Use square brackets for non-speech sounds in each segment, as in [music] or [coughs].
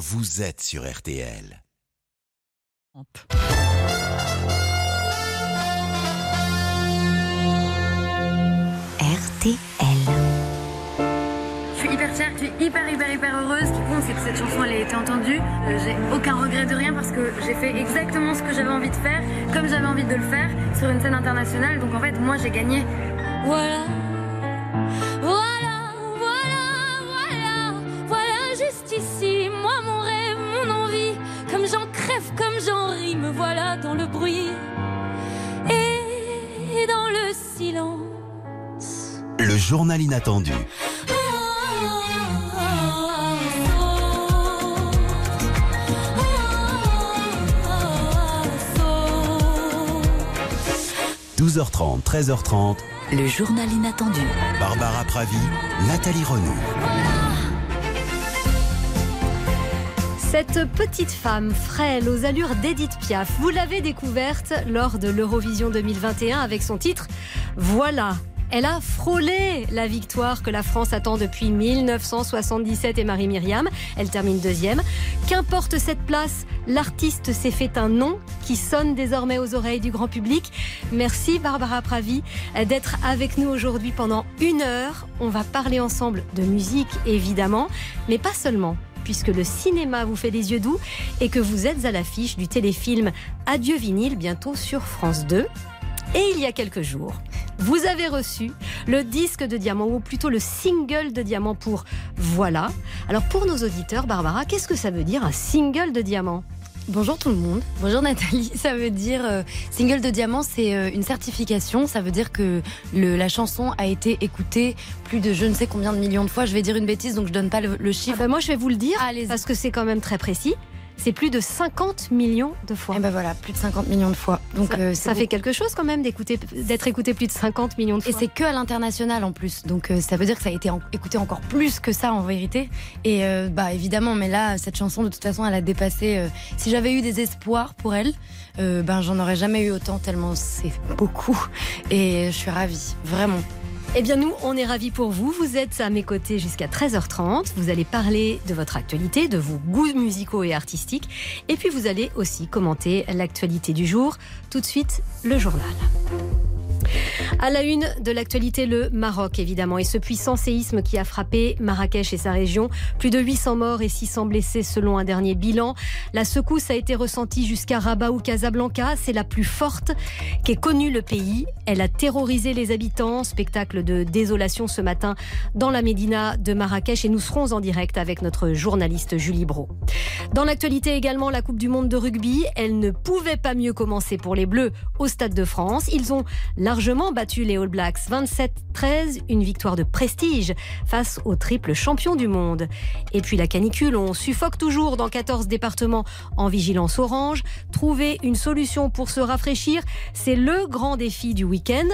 vous êtes sur RTL. RTL. Je suis hyper fière, je suis hyper hyper hyper heureuse. Ce qui compte, c'est que cette chanson elle ait été entendue. Euh, j'ai aucun regret de rien parce que j'ai fait exactement ce que j'avais envie de faire, comme j'avais envie de le faire, sur une scène internationale. Donc en fait, moi j'ai gagné. Voilà, silence. Le journal inattendu. Ah, « 12h30, 13h30, Le journal inattendu. Barbara Pravi, Nathalie Renaud. Cette petite femme frêle aux allures d'Edith Piaf, vous l'avez découverte lors de l'Eurovision 2021 avec son titre Voilà. Elle a frôlé la victoire que la France attend depuis 1977 et Marie-Myriam. Elle termine deuxième. Qu'importe cette place, l'artiste s'est fait un nom qui sonne désormais aux oreilles du grand public. Merci Barbara Pravi d'être avec nous aujourd'hui pendant une heure. On va parler ensemble de musique évidemment, mais pas seulement puisque le cinéma vous fait des yeux doux et que vous êtes à l'affiche du téléfilm Adieu vinyle bientôt sur France 2. Et il y a quelques jours, vous avez reçu le disque de diamant, ou plutôt le single de diamant pour Voilà. Alors pour nos auditeurs, Barbara, qu'est-ce que ça veut dire un single de diamant? Bonjour tout le monde. Bonjour Nathalie. [laughs] Ça veut dire euh, single de diamant, c'est euh, une certification. Ça veut dire que le- la chanson a été écoutée plus de je ne sais combien de millions de fois. Je vais dire une bêtise, donc je donne pas le, le Ah chiffre. ben Moi, je vais vous le dire, parce que c'est quand même très précis. C'est plus de 50 millions de fois. Et ben voilà, plus de 50 millions de fois. Donc ça, euh, ça fait quelque chose quand même d'écouter, d'être écouté plus de 50 millions de Et fois. c'est que à l'international en plus, donc euh, ça veut dire que ça a été en- écouté encore plus que ça en vérité. Et euh, bah évidemment, mais là cette chanson de toute façon elle a dépassé. si j'avais eu des espoirs pour elle, ben j'en aurais jamais eu autant tellement c'est beaucoup. Et je suis ravie, vraiment. Eh bien, nous, on est ravis pour vous. Vous êtes à mes côtés jusqu'à 13h30. Vous allez parler de votre actualité, de vos goûts musicaux et artistiques. Et puis, vous allez aussi commenter l'actualité du jour. Tout de suite, le journal. À la une de l'actualité, le Maroc, évidemment, et ce puissant séisme qui a frappé Marrakech et sa région. Plus de 800 morts et 600 blessés selon un dernier bilan. La secousse a été ressentie jusqu'à Rabat ou Casablanca. C'est la plus forte qu'ait connue le pays. Elle a terrorisé les habitants. Spectacle de désolation ce matin dans la Médina de Marrakech. Et nous serons en direct avec notre journaliste Julie Bro. Dans l'actualité également, la Coupe du Monde de rugby. Elle ne pouvait pas mieux commencer pour les Bleus au Stade de France. Ils ont largement battu les All Blacks 27-13, une victoire de prestige face au triple champion du monde. Et puis la canicule, on suffoque toujours dans 14 départements en vigilance orange. Trouver une solution pour se rafraîchir, c'est le grand défi du week-end.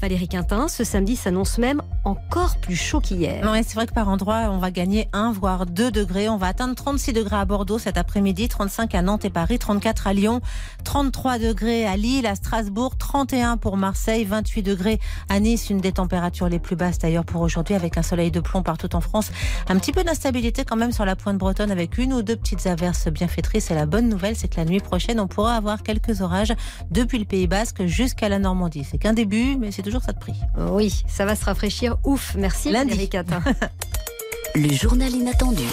Valérie Quintin, ce samedi s'annonce même encore plus chaud qu'hier. C'est vrai que par endroit, on va gagner 1 voire 2 degrés. On va atteindre 36 degrés à Bordeaux cet après-midi, 35 à Nantes et Paris, 34 à Lyon, 33 degrés à Lille, à Strasbourg, 31 pour Marseille, 28 degrés à Nice, une des températures les plus basses d'ailleurs pour aujourd'hui avec un soleil de plomb partout en France. Un petit peu d'instabilité quand même sur la pointe bretonne avec une ou deux petites averses bienfaitrices. Et la bonne nouvelle, c'est que la nuit prochaine, on pourra avoir quelques orages depuis le Pays Basque jusqu'à la Normandie. C'est qu'un début, mais c'est toujours ça de prix. Oui, ça va se rafraîchir. Ouf, merci Lundi. [laughs] Le journal inattendu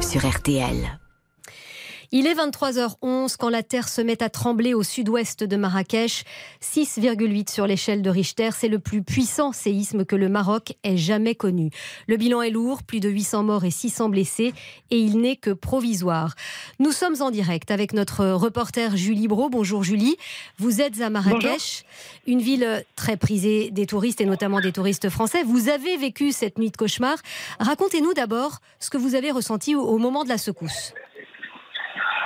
sur RTL. Il est 23h11 quand la terre se met à trembler au sud-ouest de Marrakech. 6,8 sur l'échelle de Richter, c'est le plus puissant séisme que le Maroc ait jamais connu. Le bilan est lourd, plus de 800 morts et 600 blessés, et il n'est que provisoire. Nous sommes en direct avec notre reporter Julie Bro. Bonjour Julie, vous êtes à Marrakech, une ville très prisée des touristes et notamment des touristes français. Vous avez vécu cette nuit de cauchemar. Racontez-nous d'abord ce que vous avez ressenti au- au moment de la secousse.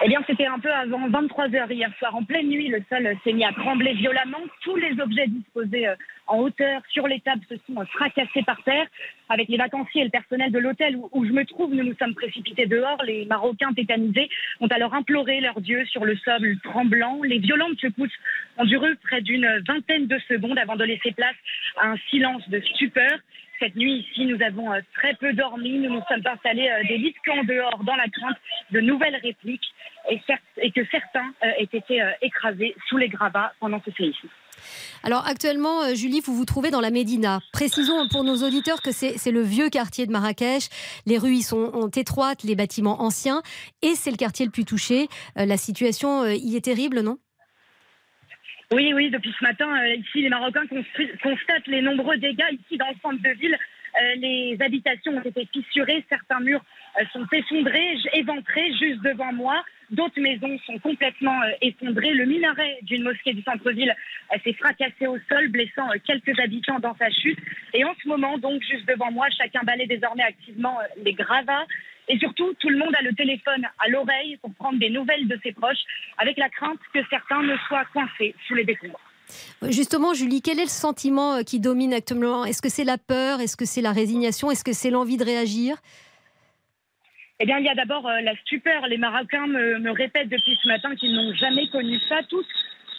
Eh bien, c'était un peu avant 23 heures hier soir. En pleine nuit, le sol s'est mis à trembler violemment. Tous les objets disposés euh, en hauteur sur les tables se sont euh, fracassés par terre. Avec les vacanciers et le personnel de l'hôtel où, où je me trouve, nous nous sommes précipités dehors. Les Marocains tétanisés ont alors imploré leur Dieu sur le sol tremblant. Les violentes secousses ont duré près d'une vingtaine de secondes avant de laisser place à un silence de stupeur. Cette nuit ici, nous avons euh, très peu dormi. Nous nous sommes installés euh, des lits en dehors dans la crainte de nouvelles répliques et, que certains euh, aient été écrasés sous les gravats pendant ce séisme. Alors actuellement, Julie, vous vous trouvez dans la Médina. Précisons pour nos auditeurs que c'est le vieux quartier de Marrakech. Les rues y sont étroites, les bâtiments anciens, et c'est le quartier le plus touché. La situation y est terrible, non? Oui, oui, depuis ce matin, euh, ici, les Marocains constatent les nombreux dégâts ici dans le centre de ville. Euh, les habitations ont été fissurées, certains murs euh, sont effondrés, éventrés juste devant moi. D'autres maisons sont complètement effondrées. Le minaret d'une mosquée du centre-ville s'est fracassé au sol, blessant quelques habitants dans sa chute. Et en ce moment, donc, juste devant moi, chacun balaie désormais activement les gravats. Et surtout, tout le monde a le téléphone à l'oreille pour prendre des nouvelles de ses proches, avec la crainte que certains ne soient coincés sous les décombres. Justement, Julie, quel est le sentiment euh, qui domine actuellement? Est-ce que c'est la peur? Est-ce que c'est la résignation? Est-ce que c'est l'envie de réagir? Eh bien, il y a d'abord euh, la stupeur. Les Marocains me, me répètent depuis ce matin qu'ils n'ont jamais connu ça. Tous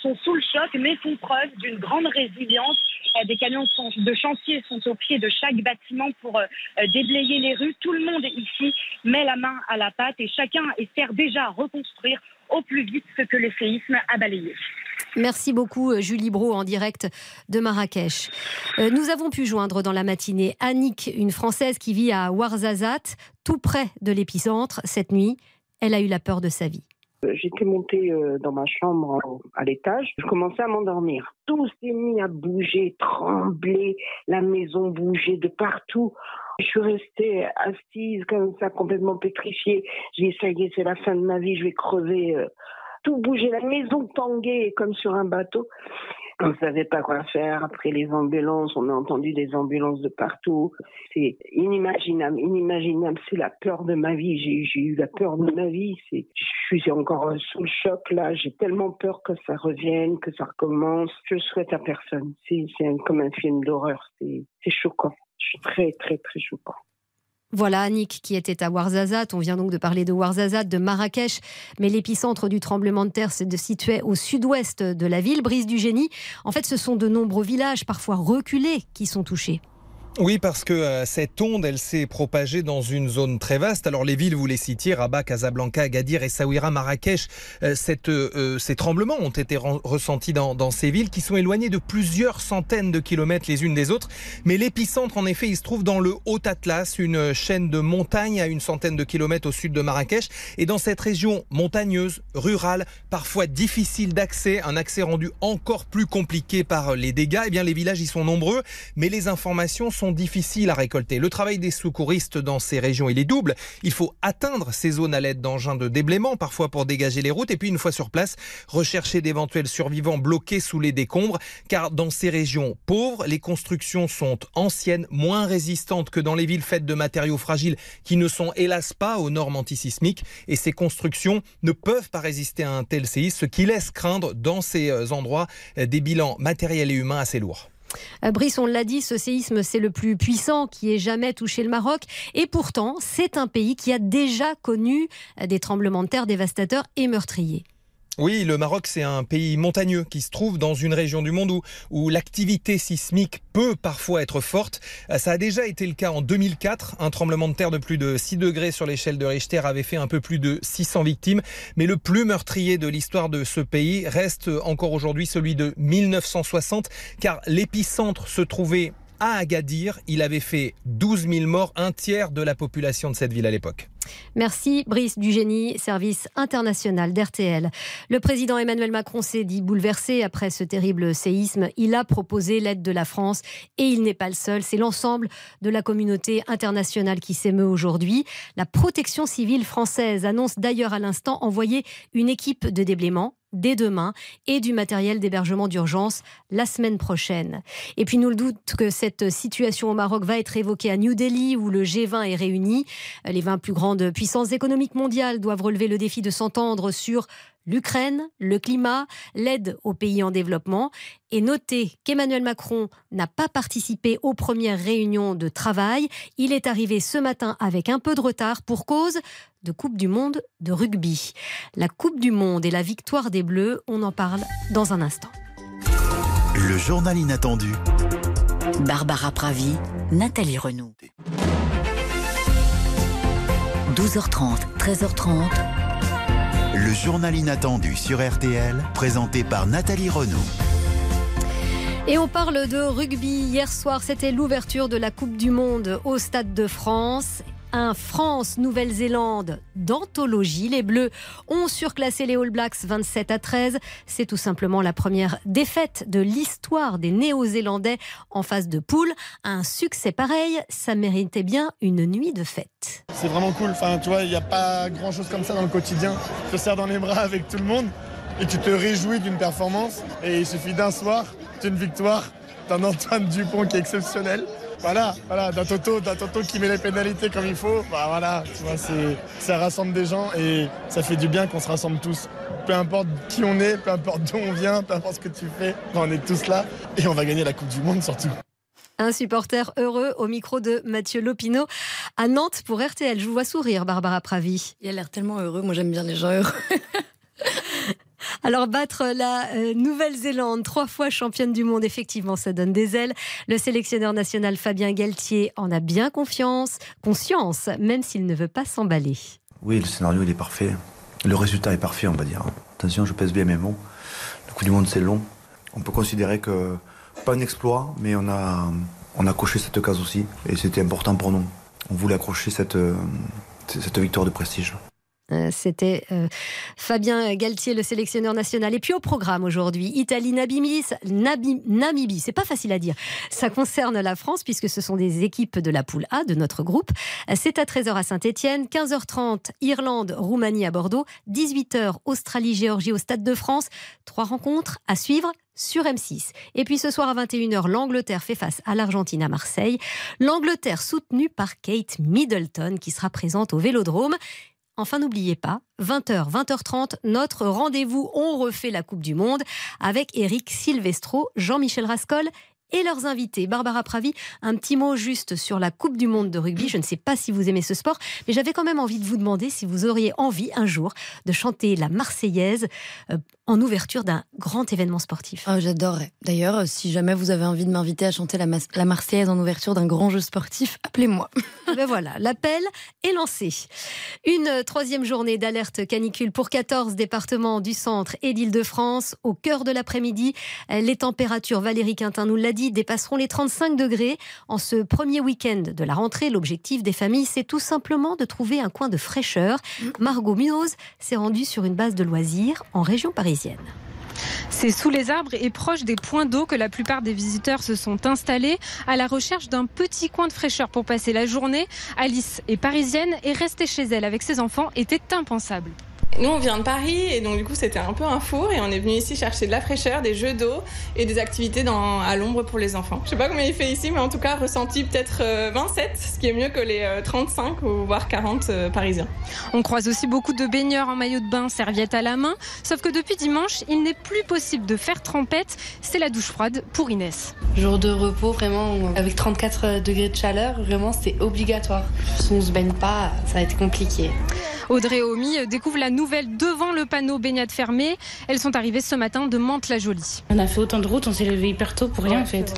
sont sous le choc, mais font preuve d'une grande résilience euh, des camions de chantier sont au pied de chaque bâtiment pour euh, déblayer les rues. Tout le monde ici met la main à la pâte et chacun espère déjà reconstruire au plus vite ce que le séisme a balayé. Merci beaucoup Julie Bro en direct de Marrakech. Nous avons pu joindre dans la matinée Annick, une Française qui vit à Ouarzazate, tout près de l'épicentre. Cette nuit, elle a eu la peur de sa vie. Euh, j'étais montée euh, dans ma chambre à l'étage, je commençais à m'endormir. Tout s'est mis à bouger, trembler, la maison bougeait de partout. Je suis restée assise comme ça, complètement pétrifiée. J'ai dit, ça y est, c'est la fin de ma vie, je vais crever. Tout bougeait, la maison tanguait comme sur un bateau. On ne savait pas quoi faire. Après les ambulances, on a entendu des ambulances de partout. C'est inimaginable, inimaginable. C'est la peur de ma vie. J'ai eu la peur de ma vie. Je suis encore sous le choc là. J'ai tellement peur que ça revienne, que ça recommence. Je souhaite à personne. C'est comme un film d'horreur. C'est choquant. Je suis très, très, très choquant. Voilà Annick qui était à Ouarzazate. On vient donc de parler de Ouarzazate, de Marrakech, mais l'épicentre du tremblement de terre se situait au sud-ouest de la ville, Brise du Génie. En fait, ce sont de nombreux villages, parfois reculés, qui sont touchés. Oui, parce que euh, cette onde, elle s'est propagée dans une zone très vaste. Alors les villes, vous les citiez, Rabat, Casablanca, Agadir, Essaouira, Marrakech, euh, euh, ces tremblements ont été ressentis dans, ces villes qui sont éloignées de plusieurs centaines de kilomètres les unes des autres. Mais l'épicentre, en effet, il se trouve dans le Haut Atlas, une chaîne de montagnes à une centaine de kilomètres au sud de Marrakech. Et dans cette région montagneuse, rurale, parfois difficile d'accès, un accès rendu encore plus compliqué par les dégâts, eh bien les villages y sont nombreux, mais les informations sont difficiles à récolter. Le travail des secouristes dans ces régions, il est double. Il faut atteindre ces zones à l'aide d'engins de déblaiement, parfois pour dégager les routes, et puis une fois sur place, rechercher d'éventuels survivants bloqués sous les décombres, car dans ces régions pauvres, les constructions sont anciennes, moins résistantes que dans les villes faites de matériaux fragiles qui ne sont hélas pas aux normes antisismiques, et ces constructions ne peuvent pas résister à un tel séisme, ce qui laisse craindre dans ces euh, endroits des bilans matériels et humains assez lourds. Euh, Brice, on l'a dit, ce séisme, c'est le plus puissant qui ait jamais touché le Maroc. Et pourtant, c'est un pays qui a déjà connu euh, des tremblements de terre dévastateurs et meurtriers. Oui, le Maroc, c'est un pays montagneux qui se trouve dans une région du monde où, l'activité sismique peut parfois être forte. Euh, ça a déjà été le cas en 2004. Un tremblement de terre de plus de 6 degrés sur l'échelle de Richter avait fait un peu plus de 600 victimes. Mais le plus meurtrier de l'histoire de ce pays reste encore aujourd'hui celui de 1960, car l'épicentre se trouvait à Agadir. Il avait fait 12 000 morts, un tiers de la population de cette ville à l'époque. Merci Brice Dugénie, service international d'RTL. Le président Emmanuel Macron s'est dit bouleversé après ce terrible séisme. Il a proposé l'aide de la France et il n'est pas le seul. C'est l'ensemble de la communauté internationale qui s'émeut aujourd'hui. La protection civile française annonce d'ailleurs à l'instant envoyer une équipe de déblaiement dès demain et du matériel d'hébergement d'urgence la semaine prochaine. Et puis nous le doute que cette situation au Maroc va être évoquée à New Delhi où le G20 est réuni. Les 20 plus grandes puissances économiques mondiales doivent relever le défi de s'entendre sur l'Ukraine, le climat, l'aide aux pays en développement. Et notez qu'Emmanuel Macron n'a pas participé aux premières réunions de travail. Il est arrivé ce matin avec un peu de retard pour cause de Coupe du Monde de rugby. La Coupe du Monde et la victoire des Bleus, on en parle dans un instant. Le journal inattendu Barbara Pravi, Nathalie Renaud. 12h30, 13h30. Le journal inattendu sur RTL, présenté par Nathalie Renaud. Et on parle de rugby. Hier soir, c'était l'ouverture de la Coupe du Monde au Stade de France un France-Nouvelle-Zélande d'anthologie. Les Bleus ont surclassé les All Blacks 27 à 13. C'est tout simplement la première défaite de l'histoire des Néo-Zélandais en phase de poule. Un succès pareil, ça méritait bien une nuit de fête. C'est vraiment cool. Enfin, tu vois, il n'y a pas grand-chose comme ça dans le quotidien. Tu te serres dans les bras avec tout le monde et tu te réjouis d'une performance. Et il suffit d'un soir, d'une victoire, d'un Antoine Dupont qui est exceptionnel voilà, voilà, d'un Toto, d'un Toto qui met les pénalités comme il faut, bah voilà, tu vois, ça rassemble des gens et ça fait du bien qu'on se rassemble tous. Peu importe qui on est, peu importe d'où on vient, peu importe ce que tu fais, on est tous là et on va gagner la Coupe du Monde surtout. Un supporter heureux au micro de Mathieu Lopino à Nantes pour RTL. Je vous vois sourire, Barbara Pravi. Il a l'air tellement heureux. Moi, j'aime bien les gens heureux. [laughs] Alors battre la euh, Nouvelle-Zélande, trois fois championne du monde, effectivement, ça donne des ailes. Le sélectionneur national Fabien Galtier en a bien confiance, conscience, même s'il ne veut pas s'emballer. Oui, le scénario il est parfait. Le résultat est parfait, on va dire. Attention, je pèse bien mes mots. Le coup du monde c'est long. On peut considérer que pas un exploit, mais on a on a coché cette case aussi et c'était important pour nous. On voulait accrocher cette euh, cette victoire de prestige. Euh, c'était euh, Fabien Galtier, le sélectionneur national. Et puis au programme aujourd'hui, Italie, Namibie, Namibie, c'est pas facile à dire. Ça concerne la France puisque ce sont des équipes de la poule A de notre groupe. C'est à 13h à Saint-Etienne, 15h30 Irlande, Roumanie à Bordeaux, 18h Australie, Géorgie au Stade de France. Trois rencontres à suivre sur M6. Et puis ce soir à 21h, l'Angleterre fait face à l'Argentine à Marseille. L'Angleterre soutenue par Kate Middleton qui sera présente au Vélodrome. Enfin, n'oubliez pas, 20h, 20h30, notre rendez-vous On refait la Coupe du Monde avec Eric Silvestro, Jean-Michel Rascol et leurs invités. Barbara Pravi, un petit mot juste sur la Coupe du Monde de rugby. Je ne sais pas si vous aimez ce sport, mais j'avais quand même envie de vous demander si vous auriez envie un jour de chanter la Marseillaise euh, en ouverture d'un grand événement sportif. Oh, J'adorerais. D'ailleurs, si jamais vous avez envie de m'inviter à chanter la, la Marseillaise en ouverture d'un grand jeu sportif, appelez-moi. [laughs] ben voilà, l'appel est lancé. Une troisième journée d'alerte canicule pour 14 départements du centre et d'Île-de-France. Au cœur de l'après-midi, les températures, Valérie Quintin nous l'a dit, dépasseront les 35 degrés. En ce premier week-end de la rentrée, l'objectif des familles, c'est tout simplement de trouver un coin de fraîcheur. Margot Munoz s'est rendue sur une base de loisirs en région parisienne. C'est sous les arbres et proche des points d'eau que la plupart des visiteurs se sont installés à la recherche d'un petit coin de fraîcheur pour passer la journée. Alice est parisienne et rester chez elle avec ses enfants était impensable. Nous, on vient de Paris et donc du coup, c'était un peu un four et on est venu ici chercher de la fraîcheur, des jeux d'eau et des activités dans, à l'ombre pour les enfants. Je sais pas combien il fait ici, mais en tout cas, ressenti peut-être 27, euh, ce qui est mieux que les 35 euh, ou voire 40 euh, parisiens. On croise aussi beaucoup de baigneurs en maillot de bain, serviette à la main, sauf que depuis dimanche, il n'est plus possible de faire trempette. C'est la douche froide pour Inès. Jour de repos, vraiment, avec 34 degrés de chaleur, vraiment, c'est obligatoire. Si on ne se baigne pas, ça va être compliqué. Audrey Omi découvre la nouvelle devant le panneau baignade fermée. Elles sont arrivées ce matin de Mantes-la-Jolie. On a fait autant de routes, on s'est levé hyper tôt pour rien en fait.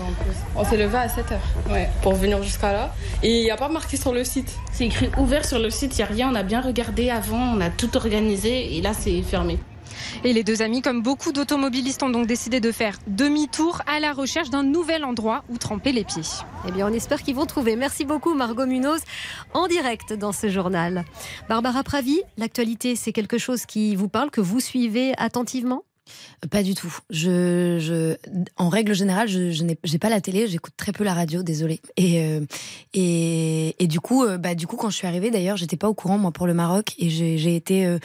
On s'est levé à 7h ouais. pour venir jusqu'à là. Et il n'y a pas marqué sur le site. C'est écrit ouvert sur le site, il n'y a rien. On a bien regardé avant, on a tout organisé et là c'est fermé. Et les deux amis, comme beaucoup d'automobilistes, ont donc décidé de faire demi-tour à la recherche d'un nouvel endroit où tremper les pieds. Eh bien, on espère qu'ils vont trouver. Merci beaucoup, Margot Munoz, en direct dans ce journal. Barbara Pravi, l'actualité, c'est quelque chose qui vous parle, que vous suivez attentivement? Pas du tout. Je, je, en règle générale, je, je n'ai pas la télé, j'écoute très peu la radio, désolée. Et, euh, et, et, du coup, euh, bah, du coup, quand je suis arrivée, d'ailleurs, j'étais pas au courant moi pour le Maroc et j'ai été euh,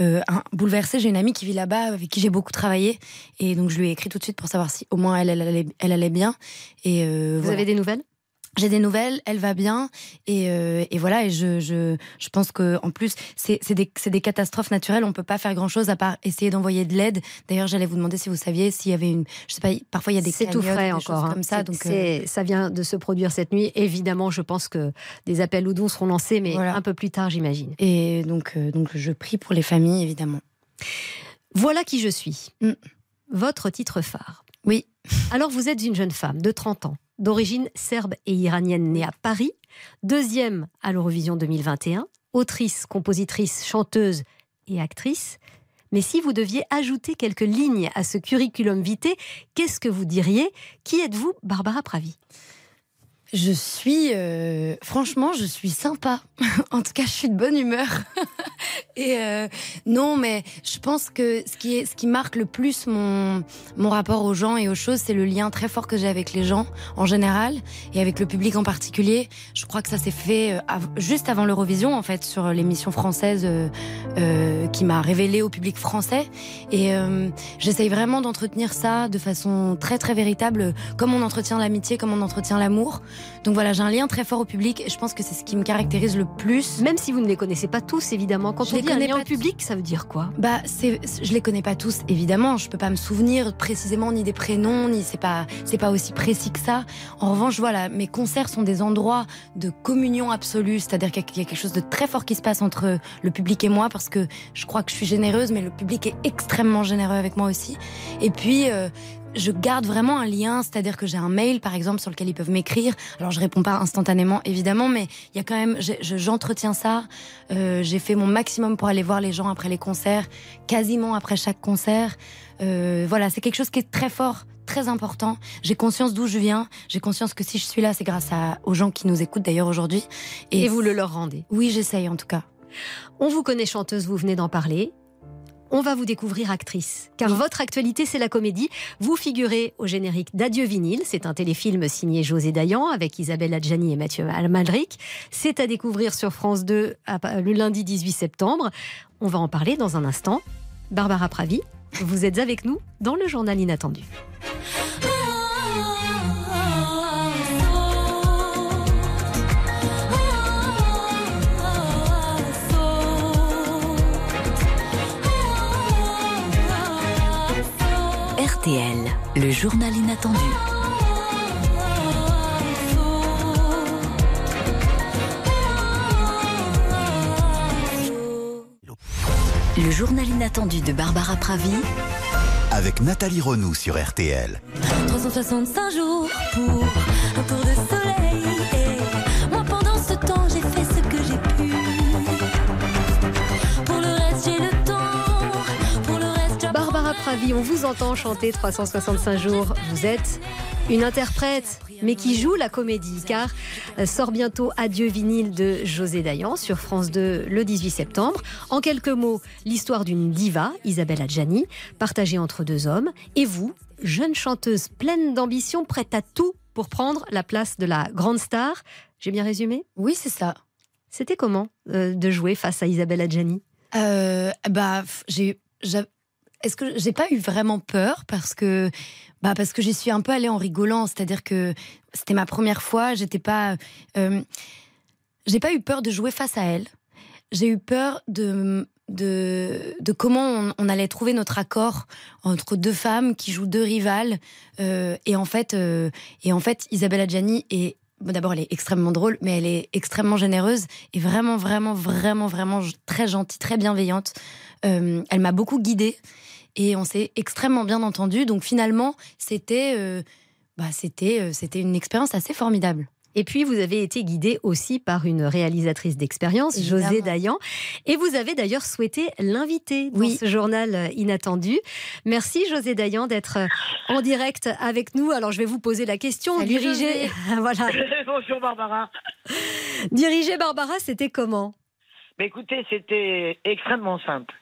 euh bouleversée. J'ai une amie qui vit là-bas avec qui j'ai beaucoup travaillé et donc je lui ai écrit tout de suite pour savoir si au moins elle, elle, allait, elle allait bien. Et vous avez des nouvelles? J'ai des nouvelles, elle va bien et, euh, et voilà et je, je, je pense que en plus c'est des, des catastrophes naturelles, on peut pas faire grand chose à part essayer d'envoyer de l'aide. D'ailleurs, j'allais vous demander si vous saviez s'il y avait une, je sais pas, parfois il y a des c'est tout frais encore hein. comme ça, donc euh... ça vient de se produire cette nuit. Évidemment, je pense que des appels ou dons seront lancés, mais un peu plus tard, j'imagine. Et donc euh, donc je prie pour les familles évidemment. Voilà qui je suis. Mm. Votre titre phare. Oui. Alors vous êtes une jeune femme de 30 ans d'origine serbe et iranienne née à Paris, deuxième à l'Eurovision 2021, autrice, compositrice, chanteuse et actrice. Mais si vous deviez ajouter quelques lignes à ce curriculum vitae, qu'est-ce que vous diriez? Qui êtes-vous, Barbara Pravi je suis, euh, franchement, je suis sympa. [laughs] en tout cas, je suis de bonne humeur. [laughs] et euh, non, mais je pense que ce qui est, ce qui marque le plus mon mon rapport aux gens et aux choses, c'est le lien très fort que j'ai avec les gens en général et avec le public en particulier. Je crois que ça s'est fait euh, juste avant l'Eurovision, en fait, sur l'émission française qui m'a révélé au public français. Et j'essaye vraiment d'entretenir ça de façon très très véritable, comme on entretient l'amitié, comme on entretient l'amour. Donc voilà, j'ai un lien très fort au public et je pense que c'est ce qui me caractérise le plus. Même si vous ne les connaissez pas tous, évidemment. Quand je on dit un lien au public, ça veut dire quoi? Bah, c'est, je les connais pas tous, évidemment. Je peux pas me souvenir précisément ni des prénoms, ni c'est pas, c'est pas aussi précis que ça. En revanche, voilà, mes concerts sont des endroits de communion absolue, c'est-à-dire qu'il y a quelque chose de très fort qui se passe entre le public et moi parce que je crois que je suis généreuse, mais le public est extrêmement généreux avec moi aussi. Et puis, euh, je garde vraiment un lien, c'est-à-dire que j'ai un mail, par exemple, sur lequel ils peuvent m'écrire. Alors, je réponds pas instantanément, évidemment, mais il y a quand même, j'entretiens ça. Euh, j'ai fait mon maximum pour aller voir les gens après les concerts, quasiment après chaque concert. Euh, voilà, c'est quelque chose qui est très fort, très important. J'ai conscience d'où je viens. J'ai conscience que si je suis là, c'est grâce à, aux gens qui nous écoutent d'ailleurs aujourd'hui. Et vous le leur rendez Oui, j'essaye en tout cas. On vous connaît chanteuse, vous venez d'en parler on va vous découvrir actrice. Car votre actualité, c'est la comédie. Vous figurez au générique d'Adieu vinyle. C'est un téléfilm signé José Dayan avec Isabelle Adjani et Mathieu Almalric. C'est à découvrir sur France 2 le lundi 18 septembre. On va en parler dans un instant. Barbara Pravi, vous êtes avec nous dans le journal inattendu. Le journal inattendu. Le journal inattendu de Barbara Pravi avec Nathalie Renou sur RTL. 365 jours pour On vous entend chanter 365 jours. Vous êtes une interprète, mais qui joue la comédie, car euh, sort bientôt Adieu vinyle de José Dayan sur France 2 le 18 septembre. En quelques mots, l'histoire d'une diva, Isabelle Adjani, partagée entre deux hommes, et vous, jeune chanteuse pleine d'ambition, prête à tout pour prendre la place de la grande star. J'ai bien résumé? Oui, c'est ça. C'était comment euh, de jouer face à Isabelle Adjani? Euh, Bah, j'ai est-ce que j'ai pas eu vraiment peur parce que bah parce que j'y suis un peu allée en rigolant, c'est-à-dire que c'était ma première fois, j'étais pas euh, j'ai pas eu peur de jouer face à elle. J'ai eu peur de de, de comment on, allait trouver notre accord entre deux femmes qui jouent deux rivales euh, et en fait euh, et en fait Isabelle Adjani est D'abord, elle est extrêmement drôle, mais elle est extrêmement généreuse et vraiment, vraiment, vraiment, vraiment très gentille, très bienveillante. elle m'a beaucoup guidée et on s'est extrêmement bien entendu. Donc finalement, c'était euh, bah, c'était euh, c'était une expérience assez formidable. Et puis, vous avez été guidée aussi par une réalisatrice d'expérience, José Dayan. Et vous avez d'ailleurs souhaité l'inviter dans ce journal euh, inattendu. Merci, José Dayan, d'être en direct avec nous. Alors, je vais vous poser la question. Diriger. [laughs] voilà. [laughs] Bonjour, Barbara. Diriger Barbara, c'était comment? Mais écoutez, c'était extrêmement simple.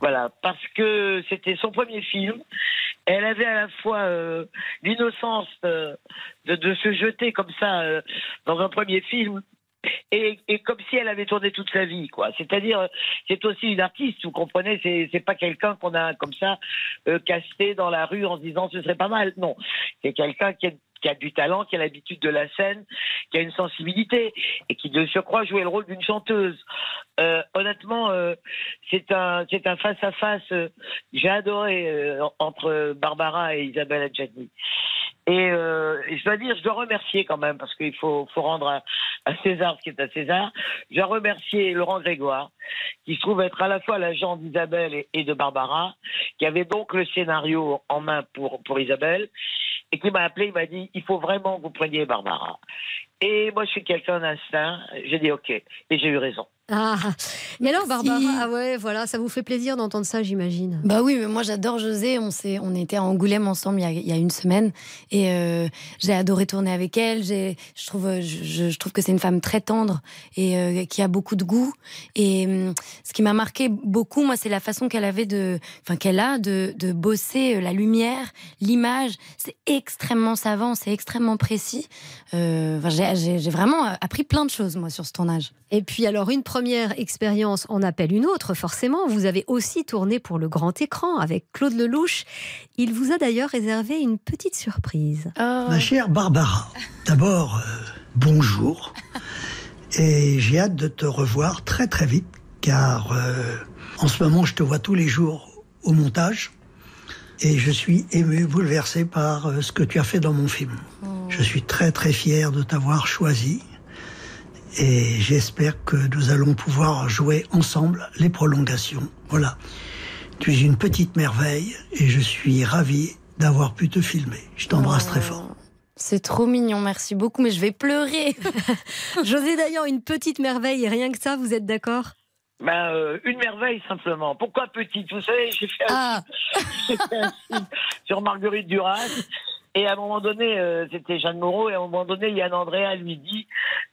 voilà, parce que c'était son premier film. Elle avait à la fois euh, l'innocence euh, de, se jeter comme ça euh, dans un premier film. Et, comme si elle avait tourné toute sa vie, quoi. C'est-à-dire, c'est aussi une artiste, vous comprenez, c'est, pas quelqu'un qu'on a comme ça casté dans la rue en se disant ce serait pas mal. Non, c'est quelqu'un qui est qui a du talent, qui a l'habitude de la scène, qui a une sensibilité et qui de surcroît jouait le rôle d'une chanteuse. Euh, honnêtement, euh, c'est un face à face. j'ai adoré euh, entre Barbara et Isabelle Adjani. Et, je dois dire, je dois remercier quand même parce qu'il faut rendre à, César ce qui est à César. Je dois remercier Laurent Grégoire qui se trouve être à la fois l'agent d'Isabelle et, de Barbara, qui avait donc le scénario en main pour Isabelle et qui m'a appelé, il m'a dit il faut vraiment que vous preniez Barbara. Et moi, je suis quelqu'un d'instinct. J'ai dit OK. Et j'ai eu raison. Ah, mais alors Barbara, ah ouais, voilà, ça vous fait plaisir d'entendre ça, j'imagine. Bah oui, mais moi j'adore José. On s'est, on était à Angoulême ensemble il y a, il y a une semaine et euh, j'ai adoré tourner avec elle. J'ai, je trouve, je, je trouve que c'est une femme très tendre et euh, qui a beaucoup de goût. Et hum, ce qui m'a marqué beaucoup, moi, c'est la façon qu'elle avait de, enfin qu'elle a de, de bosser euh, la lumière, l'image. C'est extrêmement savant, c'est extrêmement précis. Euh, enfin, j'ai, j'ai vraiment appris plein de choses moi sur ce tournage. Et puis alors une première expérience en appelle une autre, forcément. Vous avez aussi tourné pour le grand écran avec Claude Lelouch. Il vous a d'ailleurs réservé une petite surprise. Ma chère Barbara, d'abord, euh, bonjour. Et j'ai hâte de te revoir très très vite, car euh, en ce moment, je te vois tous les jours au montage. Et je suis ému, bouleversé par euh, ce que tu as fait dans mon film. Je suis très très fier de t'avoir choisi et j'espère que nous allons pouvoir jouer ensemble les prolongations. Voilà. Tu es une petite merveille et je suis ravi d'avoir pu te filmer. Je t'embrasse très fort. C'est trop mignon, merci beaucoup, mais je vais pleurer. [laughs] José d'ailleurs, une petite merveille et rien que ça, vous êtes d'accord? Ben, euh, une merveille simplement. Pourquoi petite Vous savez, j'ai fait, un- j'ai fait un film sur Marguerite Duras. Et à un moment donné, euh, c'était Jeanne Moreau, et à un moment donné, Yann Andrea lui dit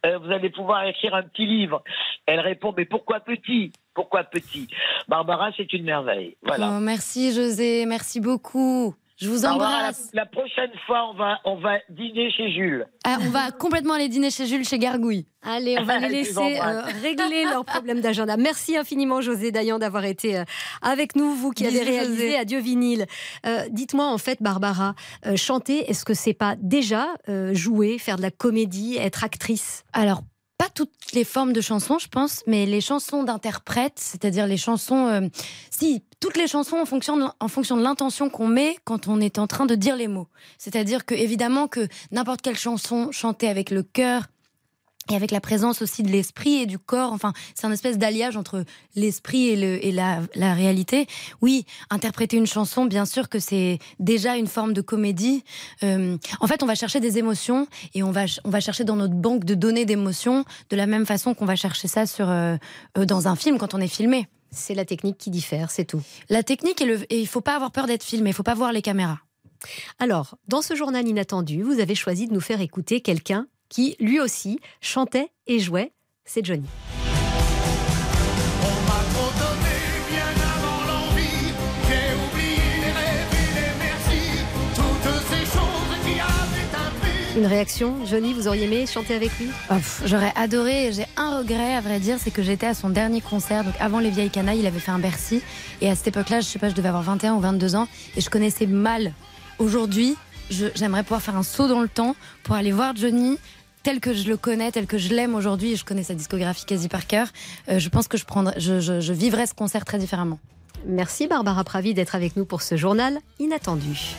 euh, Vous allez pouvoir écrire un petit livre. Elle répond Mais pourquoi petit? Pourquoi petit? Barbara, c'est une merveille. Voilà. Oh, merci José, merci beaucoup. Je vous embrasse. la, la prochaine fois, on va, on va dîner chez Jules. Ah, on va complètement aller dîner chez Jules, chez Gargouille. Allez, on va [laughs] les laisser euh, régler leurs problèmes d'agenda. Merci infiniment, José Dayan, d'avoir été euh, avec nous, vous qui avez réalisé José. Adieu vinyle. Euh, Dites-moi, en fait, Barbara, euh, chanter, est-ce que c'est pas déjà euh, jouer, faire de la comédie, être actrice? Alors, toutes les formes de chansons, je pense, mais les chansons d'interprète, c'est-à-dire les chansons. euh, si, toutes les chansons en fonction de, en fonction de l'intention qu'on met quand on est en train de dire les mots. C'est-à-dire que, évidemment, que n'importe quelle chanson chantée avec le cœur. Et avec la présence aussi de l'esprit et du corps, enfin, c'est un espèce d'alliage entre l'esprit et, le, et la, la réalité. Oui, interpréter une chanson, bien sûr que c'est déjà une forme de comédie. Euh, en fait, on va chercher des émotions et on va, on va chercher dans notre banque de données d'émotions de la même façon qu'on va chercher ça sur, euh, euh, dans un film quand on est filmé. C'est la technique qui diffère, c'est tout. La technique et, le, et il faut pas avoir peur d'être filmé, il faut pas voir les caméras. Alors, dans ce journal inattendu, vous avez choisi de nous faire écouter quelqu'un qui, lui aussi, chantait et jouait. C'est Johnny. Une réaction, Johnny, vous auriez aimé chanter avec lui? Pff, J'aurais adoré. J'ai un regret, à vrai dire, c'est que j'étais à son dernier concert. Donc avant les vieilles canailles, il avait fait un Bercy. Et à cette époque-là, je sais pas, je devais avoir 21 ou 22 ans. Et je connaissais mal. Aujourd'hui, j'aimerais pouvoir faire un saut dans le temps pour aller voir Johnny tel que je le connais, tel que je l'aime aujourd'hui. Et je connais sa discographie quasi par cœur. Euh, je pense que je, prendrais, je, je, je vivrais ce concert très différemment. Merci Barbara Pravi d'être avec nous pour ce journal inattendu.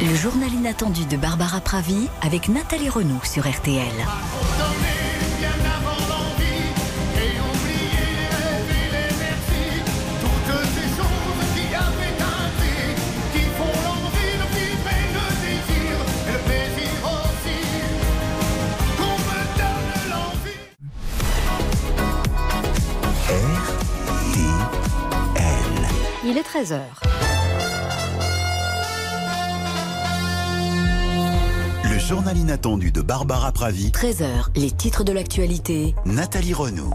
Le journal inattendu de Barbara Pravi avec Nathalie Renaud sur RTL. 13h. Le journal inattendu de Barbara Pravi, 13h, les titres de l'actualité. Nathalie Renaud.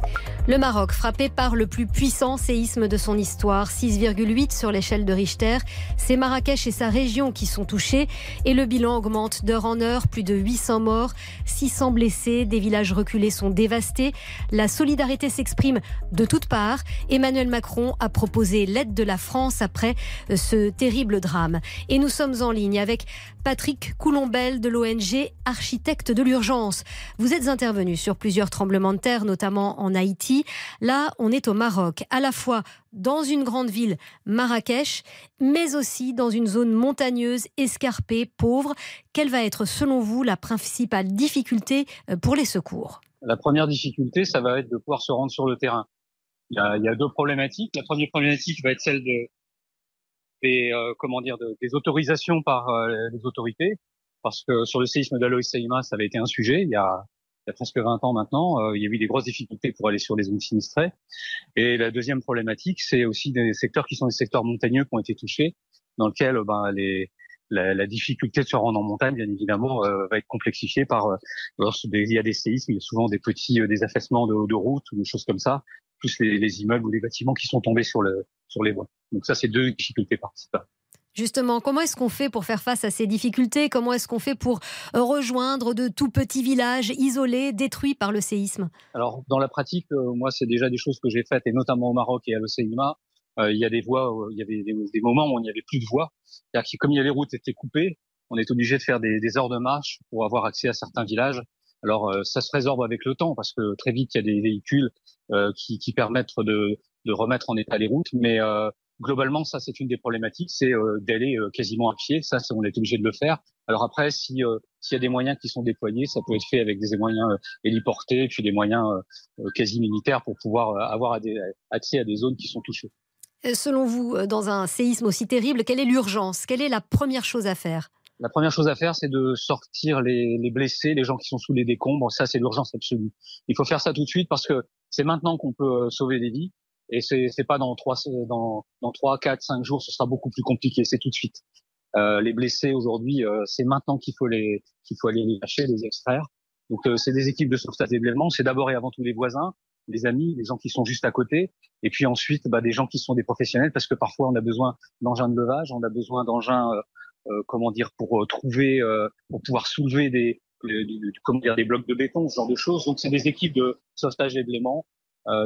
Le Maroc, frappé par le plus puissant séisme de son histoire, 6,8 sur l'échelle de Richter. C'est Marrakech et sa région qui sont touchés et le bilan augmente d'heure en heure. Plus de 800 morts, 600 blessés, des villages reculés sont dévastés. La solidarité s'exprime de toutes parts. Emmanuel Macron a proposé l'aide de la France après euh, ce terrible drame. Et nous sommes en ligne avec Patrick Coulombel de l'ONG Architecte de l'urgence. Vous êtes intervenu sur plusieurs tremblements de terre, notamment en Haïti. Là, on est au Maroc, à la fois dans une grande ville, Marrakech, mais aussi dans une zone montagneuse, escarpée, pauvre. Quelle va être, selon vous, la principale difficulté euh, pour les secours? La première difficulté, ça va être de pouvoir se rendre sur le terrain. Il y a, deux problématiques. La première problématique va être celle de des comment dire des autorisations par les autorités parce que sur le séisme d'Alois Seima, ça avait été un sujet il y a, il y a presque 20 ans maintenant. il y a eu des grosses difficultés pour aller sur les zones sinistrées. Et la deuxième problématique, c'est aussi des secteurs qui sont des secteurs montagneux qui ont été touchés, dans lesquels ben, les, la, la, difficulté de se rendre en montagne, bien évidemment, euh, va être complexifiée par euh, il y a des séismes, il y a souvent des petits euh, des affaissements de, de routes ou des choses comme ça, plus les, les, immeubles ou les bâtiments qui sont tombés sur le sur les voies. Donc ça, c'est deux difficultés principales. Justement, comment est-ce qu'on fait pour faire face à ces difficultés? Comment est-ce qu'on fait pour euh, rejoindre de tout petits villages isolés, détruits par le séisme? Alors, dans la pratique, moi, c'est déjà des choses que j'ai faites, et notamment au Maroc et à l'Océanima. Euh, il y a des voies, il y avait des, des, moments où il n'y avait plus de voies. C'est-à-dire que comme les routes étaient coupées, on est obligé de faire des, des, heures de marche pour avoir accès à certains villages. Alors euh, ça se résorbe avec le temps parce que très vite il y a des véhicules euh, qui, qui, permettent de, de, remettre en état les routes, mais euh, globalement ça c'est une des problématiques, c'est euh, d'aller quasiment à pied. Ça, on est obligé de le faire. Alors après, si s'il y a des moyens qui sont déployés, ça peut être fait avec des moyens héliportés, et puis des moyens quasi militaires pour pouvoir avoir accès à des zones qui sont touchées. Euh, selon vous, euh, dans un séisme aussi terrible, quelle est l'urgence? Quelle est la première chose à faire? La première chose à faire, c'est de sortir les, les, blessés, les gens qui sont sous les décombres. Ça, c'est l'urgence absolue. Il faut faire ça tout de suite parce que c'est maintenant qu'on peut euh, sauver des vies. Et c'est, pas dans trois, dans, dans trois, quatre, cinq jours, ce sera beaucoup plus compliqué. C'est tout de suite. Euh, les blessés aujourd'hui, euh, c'est maintenant qu'il faut les, qu'il faut aller les lâcher, les extraire. Donc, euh, c'est des équipes de sauvetage d'événements. C'est d'abord et avant tout les voisins, les amis, les gens qui sont juste à côté. Et puis ensuite, bah, des gens qui sont des professionnels, parce que parfois on a besoin d'engins de levage, on a besoin d'engins, euh, euh comment dire, pour euh, trouver, pour pouvoir soulever des, comment dire, des blocs de béton, ce genre de choses. Donc c'est des équipes de sauvetage et d'éléments. Euh,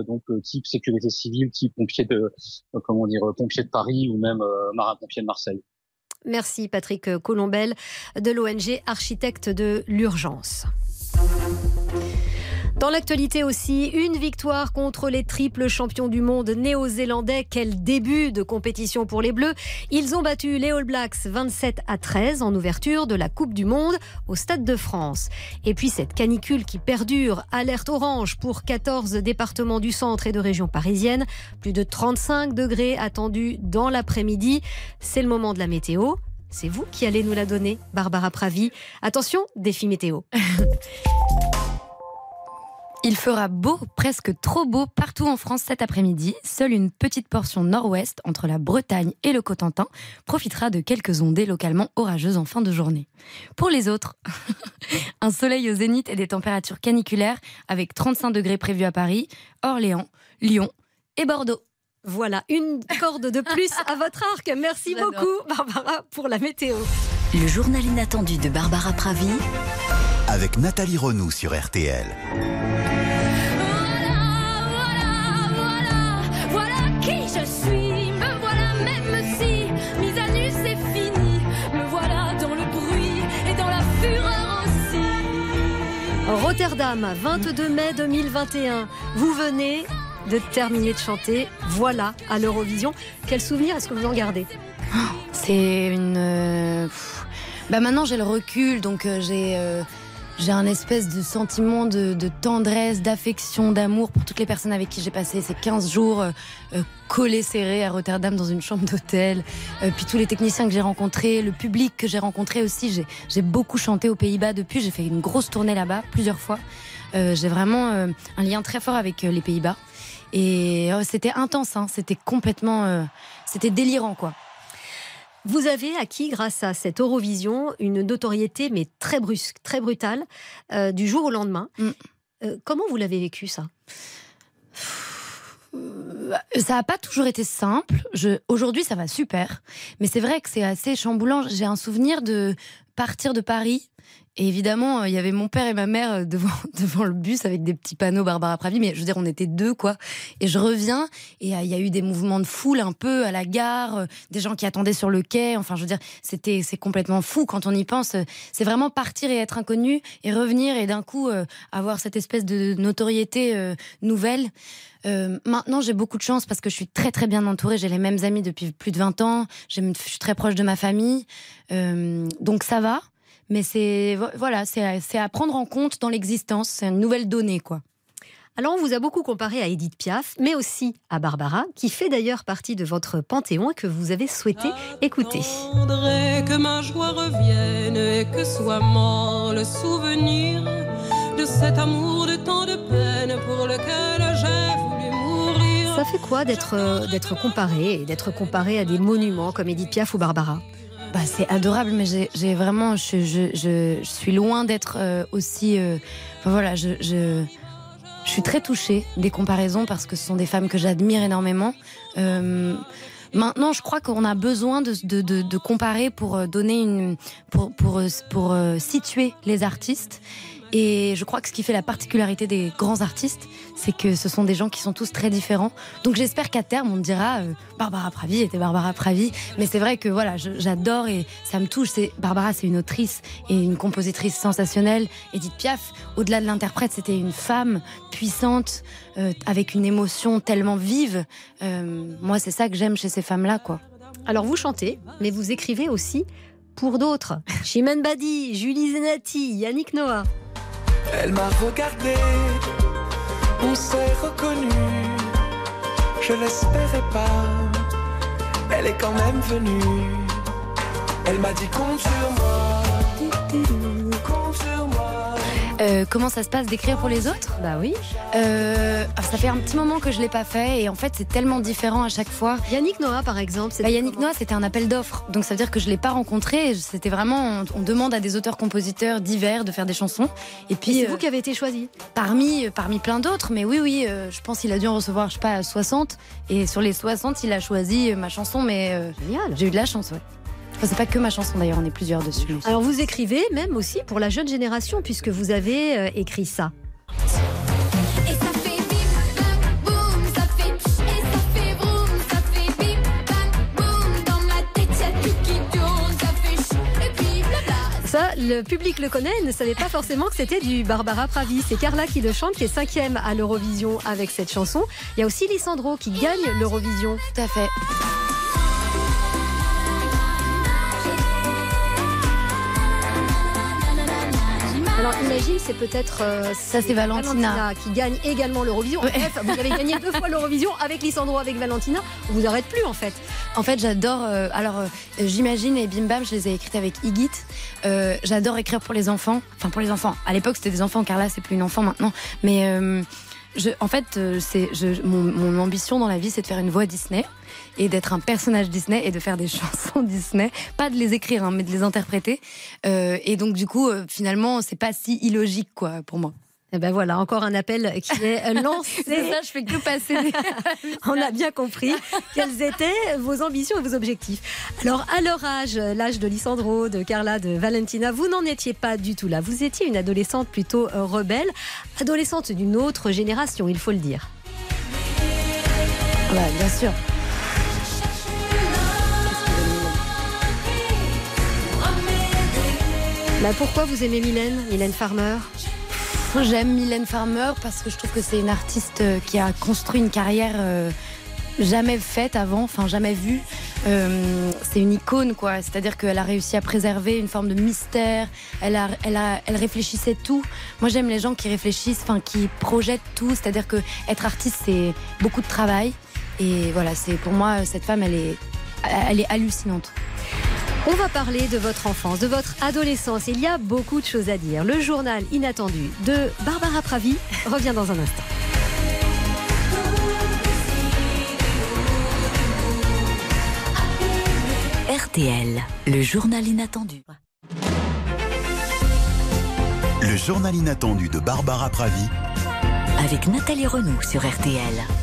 donc type sécurité civile, type pompiers de comment dire pompiers de Paris ou même marins-pompiers de Marseille. Merci Patrick Colombel de l'ONG Architecte de l'urgence. Dans l'actualité aussi, une victoire contre les triples champions du monde néo-zélandais. Quel début de compétition pour les Bleus. Ils ont battu les All Blacks 27 à 13 en ouverture de la Coupe du Monde au Stade de France. Et puis cette canicule qui perdure, alerte orange pour 14 départements du centre et de région parisienne. Plus de 35 degrés attendus dans l'après-midi. C'est le moment de la météo. C'est vous qui allez nous la donner, Barbara Pravi. Attention, défi météo. [laughs] Il fera beau, presque trop beau, partout en France cet après-midi. Seule une petite portion nord-ouest, entre la Bretagne et le Cotentin, profitera de quelques ondées localement orageuses en fin de journée. Pour les autres, [laughs] un soleil au zénith et des températures caniculaires, avec 35 degrés prévus à Paris, Orléans, Lyon et Bordeaux. Voilà, une corde de plus à votre arc. Merci beaucoup, Barbara, pour la météo. Le journal inattendu de Barbara Pravi avec Nathalie Renou sur RTL. Rotterdam, 22 mai 2021. Vous venez de terminer de chanter Voilà à l'Eurovision. Quel souvenir est-ce que vous en gardez? C'est une. Euh, bah maintenant j'ai le recul, donc euh, j'ai. Euh, j'ai un espèce de sentiment de, de tendresse, d'affection, d'amour pour toutes les personnes avec qui j'ai passé ces 15 jours euh, collés serrés à Rotterdam dans une chambre d'hôtel. Euh, puis tous les techniciens que j'ai rencontrés, le public que j'ai rencontré aussi. J'ai beaucoup chanté aux Pays-Bas depuis. J'ai fait une grosse tournée là-bas plusieurs fois. Euh, j'ai vraiment euh, un lien très fort avec euh, les Pays-Bas. Et oh, c'était intense, hein. c'était complètement... Euh, c'était délirant, quoi. Vous avez acquis, grâce à cette Eurovision, une notoriété, mais très brusque, très brutale, euh, du jour au lendemain. Mm. Euh, comment vous l'avez vécu, ça? Ça n'a pas toujours été simple. Aujourd'hui, ça va super. Mais c'est vrai que c'est assez chamboulant. J'ai un souvenir de partir de Paris et évidemment, il y avait mon père et ma mère euh, devant, [laughs] devant le bus avec des petits panneaux Barbara Pravi, mais je veux dire, on était deux, quoi. Et je reviens, et euh, il y a eu des mouvements de foule un peu à la gare, euh, des gens qui attendaient sur le quai. Enfin, je veux dire, c'était, c'est complètement fou quand on y pense. C'est vraiment partir et être inconnu, et revenir, et d'un coup, avoir cette espèce de notoriété nouvelle. maintenant, j'ai beaucoup de chance parce que je suis très très bien entourée. J'ai les mêmes amis depuis plus de 20 ans. Je suis très proche de ma famille. donc ça va. Mais c'est voilà, c'est à prendre en compte dans l'existence. C'est une nouvelle donnée, quoi. Alors on vous a beaucoup comparé à Edith Piaf, mais aussi à Barbara, qui fait d'ailleurs partie de votre panthéon et que vous avez souhaité écouter. J'attendrai que ma joie revienne et que soit mort le souvenir de cet amour de tant de peine pour lequel j'ai voulu mourir. Ça fait quoi d'être euh, d'être comparé et d'être comparé à des monuments comme Edith Piaf ou Barbara? Bah, c'est adorable, mais j'ai- vraiment, je, je- je- je suis loin d'être euh, aussi. euh, voilà, je, suis très touchée des comparaisons parce que ce sont des femmes que j'admire énormément. Euh, maintenant, je crois qu'on a besoin de, de, de- de comparer pour euh, donner une, pour, pour, euh, pour euh, situer les artistes. Et je crois que ce qui fait la particularité des grands artistes, c'est que ce sont des gens qui sont tous très différents. Donc j'espère qu'à terme, on me dira euh, Barbara Pravi était Barbara Pravi. Mais c'est vrai que voilà, j'adore et ça me touche. Barbara, c'est une autrice et une compositrice sensationnelle. Edith Piaf, au-delà de l'interprète, c'était une femme puissante euh, avec une émotion tellement vive. Euh, moi, c'est ça que j'aime chez ces femmes-là, quoi. Alors vous chantez, mais vous écrivez aussi pour d'autres. Chimène Badi, Julie Zenati, Yannick Noah. Elle m'a regardé, on s'est reconnu. Je l'espérais pas, elle est quand même venue. Elle m'a dit compte sur moi. Euh, comment ça se passe d'écrire pour les autres? Bah oui. Euh, ça fait un petit moment que je l'ai pas fait et en fait c'est tellement différent à chaque fois. Yannick Noah par exemple. Bah, Yannick Noah c'était un appel d'offres donc ça veut dire que je l'ai pas rencontré. C'était vraiment on, on demande à des auteurs-compositeurs divers de faire des chansons et puis c'est euh, vous qui avez été choisi? parmi euh, parmi plein d'autres mais oui oui euh, je pense qu'il a dû en recevoir je sais pas 60 et sur les 60 il a choisi euh, ma chanson mais euh, j'ai eu de la chance ouais. Enfin, c'est pas que ma chanson d'ailleurs on est plusieurs dessus. mais- Alors vous écrivez même aussi pour la jeune génération puisque vous avez euh, écrit ça. Ça le public le connaît, ne savait pas forcément que c'était du Barbara Pravi. C'est Carla qui le chante, qui est cinquième à l'Eurovision avec cette chanson. Il y a aussi Lissandro qui gagne l'Eurovision. Tout à fait. Alors imagine, c'est peut-être euh, Ça, c'est Valentina. qui gagne également l'Eurovision. Bref, vous avez gagné deux fois l'Eurovision avec Lissandro, avec Valentina. On vous arrête plus en fait. En fait, j'adore. euh, alors, euh, j'imagine et Bim Bam, je les ai écrites avec Igit. J'adore écrire pour les enfants. Enfin, pour les enfants. À l'époque, c'était des enfants. Carla, c'est plus une enfant maintenant. Mais je, en fait, euh, c'est mon, mon ambition dans la vie, c'est de faire une voix Disney et d'être un personnage Disney et de faire des [laughs] chansons Disney, pas de les écrire, hein, mais de les interpréter. Euh, et donc, du coup, euh, finalement, c'est pas si illogique, quoi, pour moi. Et ben voilà, encore un appel qui est [laughs] lancé. C'est ça, je fais que passer. [laughs] On a bien compris quels étaient vos ambitions et vos objectifs. Alors, à leur âge, l'âge de Lissandro, de Carla, de Valentina, vous n'en étiez pas du tout là. Vous étiez une adolescente plutôt euh, rebelle, adolescente d'une autre génération, il faut le dire. Ouais, bien sûr. Bah, pourquoi vous aimez Mylène, Mylène Farmer? J'aime Mylène Farmer parce que je trouve que c'est une artiste euh, qui a construit une carrière euh, jamais faite avant, enfin jamais vue. Euh, c'est une icône, quoi. C'est-à-dire qu'elle a réussi à préserver une forme de mystère. Elle, elle, elle réfléchissait tout. Moi, j'aime les gens qui réfléchissent, enfin, qui projettent tout. C'est-à-dire que être artiste, c'est beaucoup de travail. Et voilà, c'est pour moi, cette femme, elle est, elle est hallucinante. On va parler de votre enfance, de votre adolescence. Il y a beaucoup de choses à dire. Le journal inattendu de Barbara Pravi revient dans un instant. RTL, le journal inattendu. Le journal inattendu de Barbara Pravi Avec Nathalie Renaud sur RTL.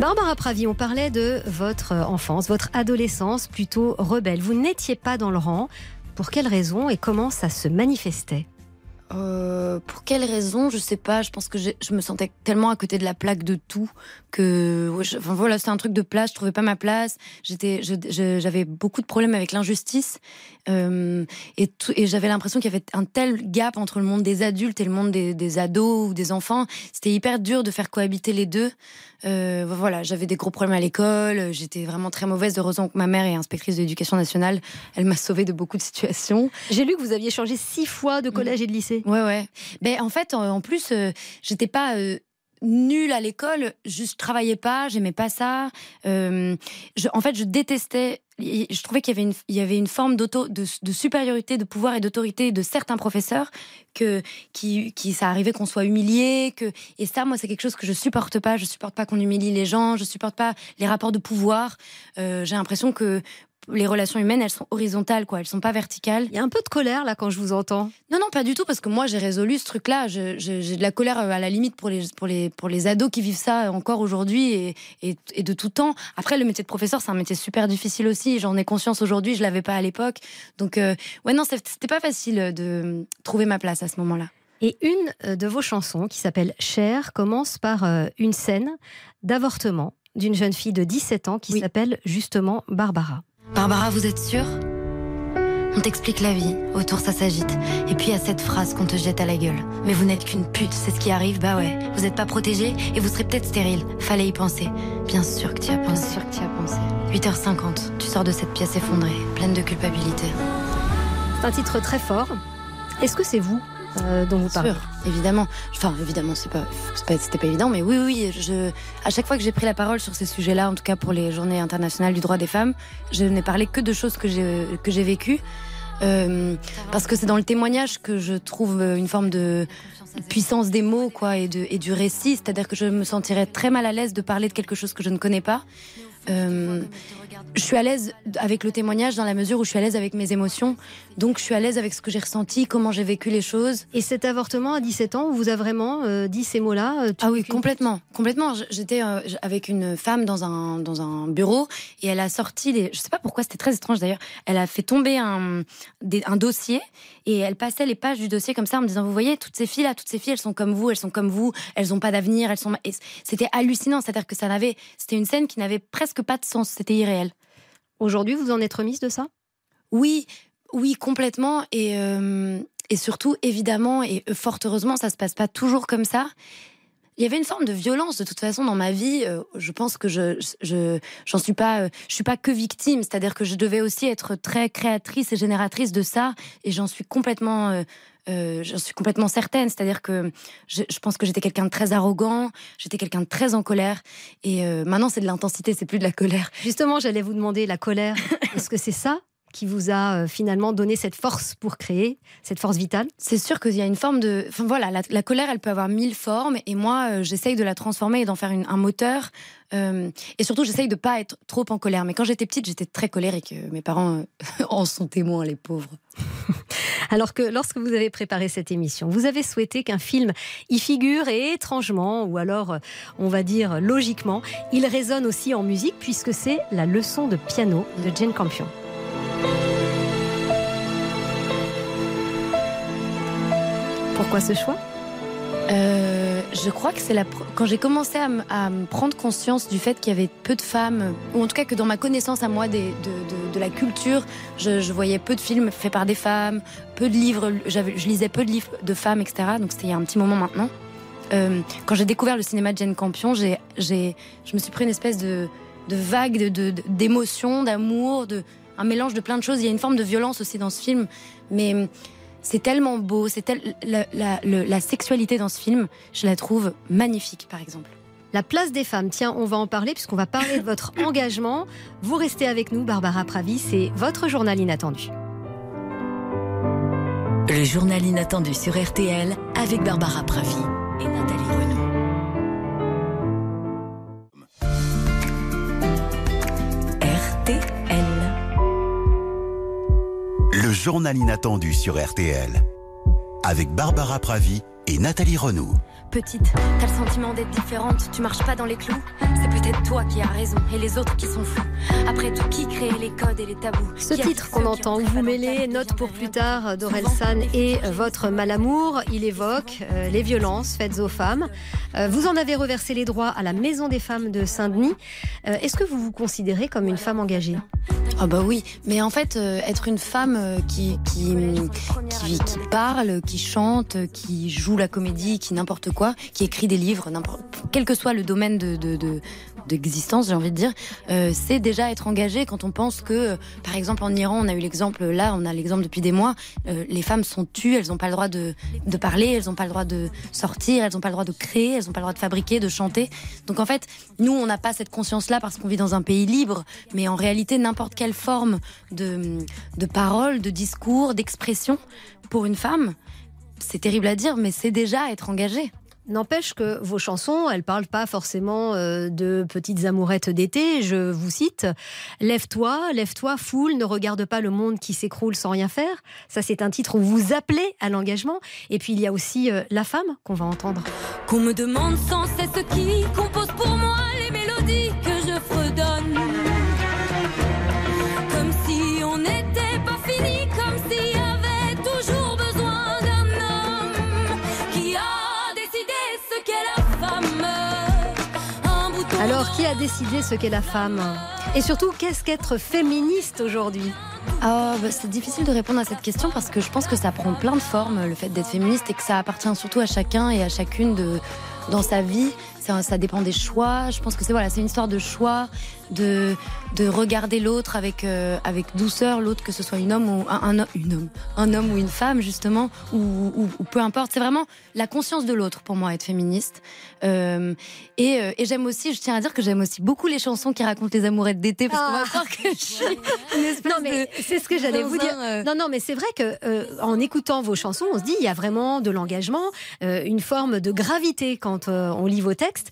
Barbara Pravi, on parlait de votre enfance, votre adolescence plutôt rebelle. Vous n'étiez pas dans le rang. Pour quelles raisons et comment ça se manifestait? Euh, pour quelle raison? Je sais pas. Je pense que je me sentais tellement à côté de la plaque de tout que, je- voilà, c'était un truc de place. Je trouvais pas ma place. J'avais beaucoup de problèmes avec l'injustice euh, et, j'avais l'impression qu'il y avait un tel gap entre le monde des adultes et le monde des, des ados ou des enfants. C'était hyper dur de faire cohabiter les deux. Euh, voilà, j'avais des gros problèmes à l'école. J'étais vraiment très mauvaise. Heureusement que ma mère est inspectrice de l'éducation nationale. Elle m'a sauvée de beaucoup de situations. J'ai lu que vous aviez changé six fois de collège et de lycée. Ouais, ouais. Ben, en fait, en en plus, euh, j'étais pas. Nulle à l'école, je travaillais pas, j'aimais pas ça. Euh, en fait, je détestais. Je trouvais qu'il y avait une, il y avait une forme d'auto, de, de supériorité, de pouvoir et d'autorité de certains professeurs que qui, qui ça arrivait qu'on soit humilié, et ça, moi, c'est quelque chose que je supporte pas. Je supporte pas qu'on humilie les gens, je supporte pas les rapports de pouvoir. Euh, J'ai l'impression que les relations humaines, elles sont horizontales, quoi. Elles sont pas verticales. Il y a un peu de colère là quand je vous entends. Non, non, pas du tout, parce que moi j'ai résolu ce truc-là. J'ai de la colère euh, à la limite pour les, pour les, pour les ados qui vivent ça encore aujourd'hui et, et, et de tout temps. Après, le métier de professeur, c'est un métier super difficile aussi. J'en ai conscience aujourd'hui, je l'avais pas à l'époque. Donc, euh, ouais, non, c'était pas facile de trouver ma place à ce moment-là. Et une euh, de vos chansons, qui s'appelle Cher, commence par euh, une scène d'avortement d'une jeune fille de 17 ans qui s'appelle justement Barbara. Barbara, vous êtes sûre? On t'explique la vie, autour ça s'agite. Et puis il y a cette phrase qu'on te jette à la gueule. Mais vous n'êtes qu'une pute, c'est ce qui arrive, bah ouais. Vous n'êtes pas protégée et vous serez peut-être stérile. Fallait y penser. Bien sûr que tu y as pensé. Bien sûr que tu y as pensé. 8h50, tu sors de cette pièce effondrée, pleine de culpabilité. C'est un titre très fort. Est-ce que c'est vous? Euh, dont vous parlez Sûr, évidemment. Enfin, évidemment, c'est pas, c'est pas- c'était pas évident, mais oui, oui. Je, à chaque fois que j'ai pris la parole sur ces sujets-là, en tout cas pour les Journées internationales du droit des femmes, je n'ai parlé que de choses que j'ai que j'ai vécues, Euh, parce que c'est dans le témoignage que je trouve euh, une forme de puissance des mots, quoi, et de et du récit. C'est-à-dire que je me sentirais très mal à l'aise de parler de quelque chose que je ne connais pas. Euh, je suis à l'aise avec le témoignage dans la mesure où je suis à l'aise avec mes émotions. Donc je suis à l'aise avec ce que j'ai ressenti, comment j'ai vécu les choses. Et cet avortement à 17 ans, on vous a vraiment euh, dit ces mots-là euh, Ah oui, complètement, complètement. J'étais euh, avec une femme dans un dans un bureau et elle a sorti les. Je sais pas pourquoi, c'était très étrange d'ailleurs. Elle a fait tomber un des- un dossier et elle passait les pages du dossier comme ça en me disant vous voyez toutes ces filles là, toutes ces filles elles sont comme vous, elles sont comme vous, elles ont pas d'avenir, elles sont. C'était hallucinant, c'est-à-dire que ça n'avait. C'était une scène qui n'avait presque pas de sens. C'était irréel. Aujourd'hui, vous en êtes remise de ça? Oui, oui, complètement. Et, euh, surtout, évidemment, et fort heureusement, ça se passe pas toujours comme ça. Il y avait une forme de violence de toute façon dans ma vie. Euh, Je pense que je, je, j'en suis pas, euh, je suis pas que victime. C'est-à-dire que je devais aussi être très créatrice et génératrice de ça. Et j'en suis complètement, euh, j'en suis complètement certaine. C'est-à-dire que je, je pense que j'étais quelqu'un de très arrogant. J'étais quelqu'un de très en colère. Et euh, maintenant, c'est de l'intensité, c'est plus de la colère. Justement, j'allais vous demander la colère. [laughs] Est-ce que c'est ça qui vous a euh, finalement donné cette force pour créer, cette force vitale? C'est sûr qu'il y a une forme de. Enfin voilà, la, la colère, elle peut avoir mille formes, et moi, euh, j'essaye de la transformer et d'en faire une- un moteur. Euh, et surtout, j'essaye de pas être trop en colère. Mais quand j'étais petite, j'étais très colérique. Mes parents euh, [laughs] en sont témoins, les pauvres. [laughs] Alors que lorsque vous avez préparé cette émission, vous avez souhaité qu'un film y figure et étrangement, ou alors on va dire logiquement, il résonne aussi en musique puisque c'est la leçon de piano de Jane Campion. Pourquoi ce choix? Euh, je crois que c'est la quand j'ai commencé à, à prendre conscience du fait qu'il y avait peu de femmes, ou en tout cas que dans ma connaissance à moi de, de- la culture, je, voyais peu de films faits par des femmes, peu de livres, je lisais peu de livres de femmes, etc. Donc c'était il y a un petit moment maintenant. Euh, quand j'ai découvert le cinéma de Jane Campion, j'ai, je me suis pris une espèce de, de vague d'émotions, d'amour, de, un mélange de plein de choses. Il y a une forme de violence aussi dans ce film, mais c'est tellement beau, c'est tel- la, la sexualité dans ce film, je la trouve magnifique, par exemple. La place des femmes, tiens, on va en parler puisqu'on va parler de votre [coughs] engagement. Vous restez avec nous, Barbara Pravi, c'est votre journal inattendu. Le journal inattendu sur RTL avec Barbara Pravi et Nathalie Journal inattendu sur RTL. Avec Barbara Pravi et Nathalie Renaud. Petite, t'as le sentiment d'être différente, tu marches pas dans les clous. C'est peut-être toi qui as raison et les autres qui sont fous. Après tout, qui crée les codes et les tabous Ce titre qu'on entend, vous mêlez Note pour plus tard d'Orelsan et euh, votre malamour, il évoque euh, les violences faites aux femmes. Euh, vous en avez reversé les droits à la Maison des femmes de Saint-Denis. Euh, Est-ce que vous vous considérez comme une femme engagée? Ah bah oui, mais en fait, euh, être une femme euh, qui, qui, qui, qui parle, qui chante, qui joue la comédie, qui n'importe quoi, qui écrit des livres, quel que soit le domaine de- d'existence, j'ai envie de dire, euh, c'est déjà être engagé quand on pense que, euh, par exemple, en Iran, on a eu l'exemple, là, on a l'exemple depuis des mois, euh, les femmes sont tues, elles n'ont pas le droit de, de parler, elles n'ont pas le droit de sortir, elles n'ont pas le droit de créer, elles n'ont pas le droit de fabriquer, de chanter. Donc en fait, nous, on n'a pas cette conscience-là parce qu'on vit dans un pays libre, mais en réalité, n'importe quelle forme de, de parole, de discours, d'expression pour une femme, c'est terrible à dire, mais c'est déjà être engagé. N'empêche que vos chansons, elles parlent pas forcément euh, de petites amourettes d'été. Je vous cite Lève-toi, lève-toi, foule, ne regarde pas le monde qui s'écroule sans rien faire. Ça, c'est un titre où vous appelez à l'engagement. Et puis, il y a aussi euh, La femme qu'on va entendre. Qu'on me demande sans cesse qui compose pour moi les mélodies que je fredonne. Décidé ce qu'est la femme Et surtout, qu'est-ce qu'être féministe aujourd'hui Ah, bah, c'est difficile de répondre à cette question parce que je pense que ça prend plein de formes, le fait d'être féministe, et que ça appartient surtout à chacun et à chacune dans sa vie. Ça, ça dépend des choix. Je pense que c'est voilà, c'est une histoire de choix, de, de regarder l'autre avec, euh, avec douceur, l'autre que ce soit une homme ou un, un, une homme, un homme ou une femme justement, ou, ou, ou peu importe. C'est vraiment la conscience de l'autre pour moi être féministe. Euh, et euh, et j'aime aussi, je tiens à dire que j'aime aussi beaucoup les chansons qui racontent les amourettes d'été parce qu'on va croire que je suis [laughs] une espèce Non, mais de- c'est ce que j'allais vous dire. un, Non, non, mais c'est vrai que euh, en écoutant vos chansons, on se dit il y a vraiment de l'engagement, une forme de gravité quand on lit vos textes.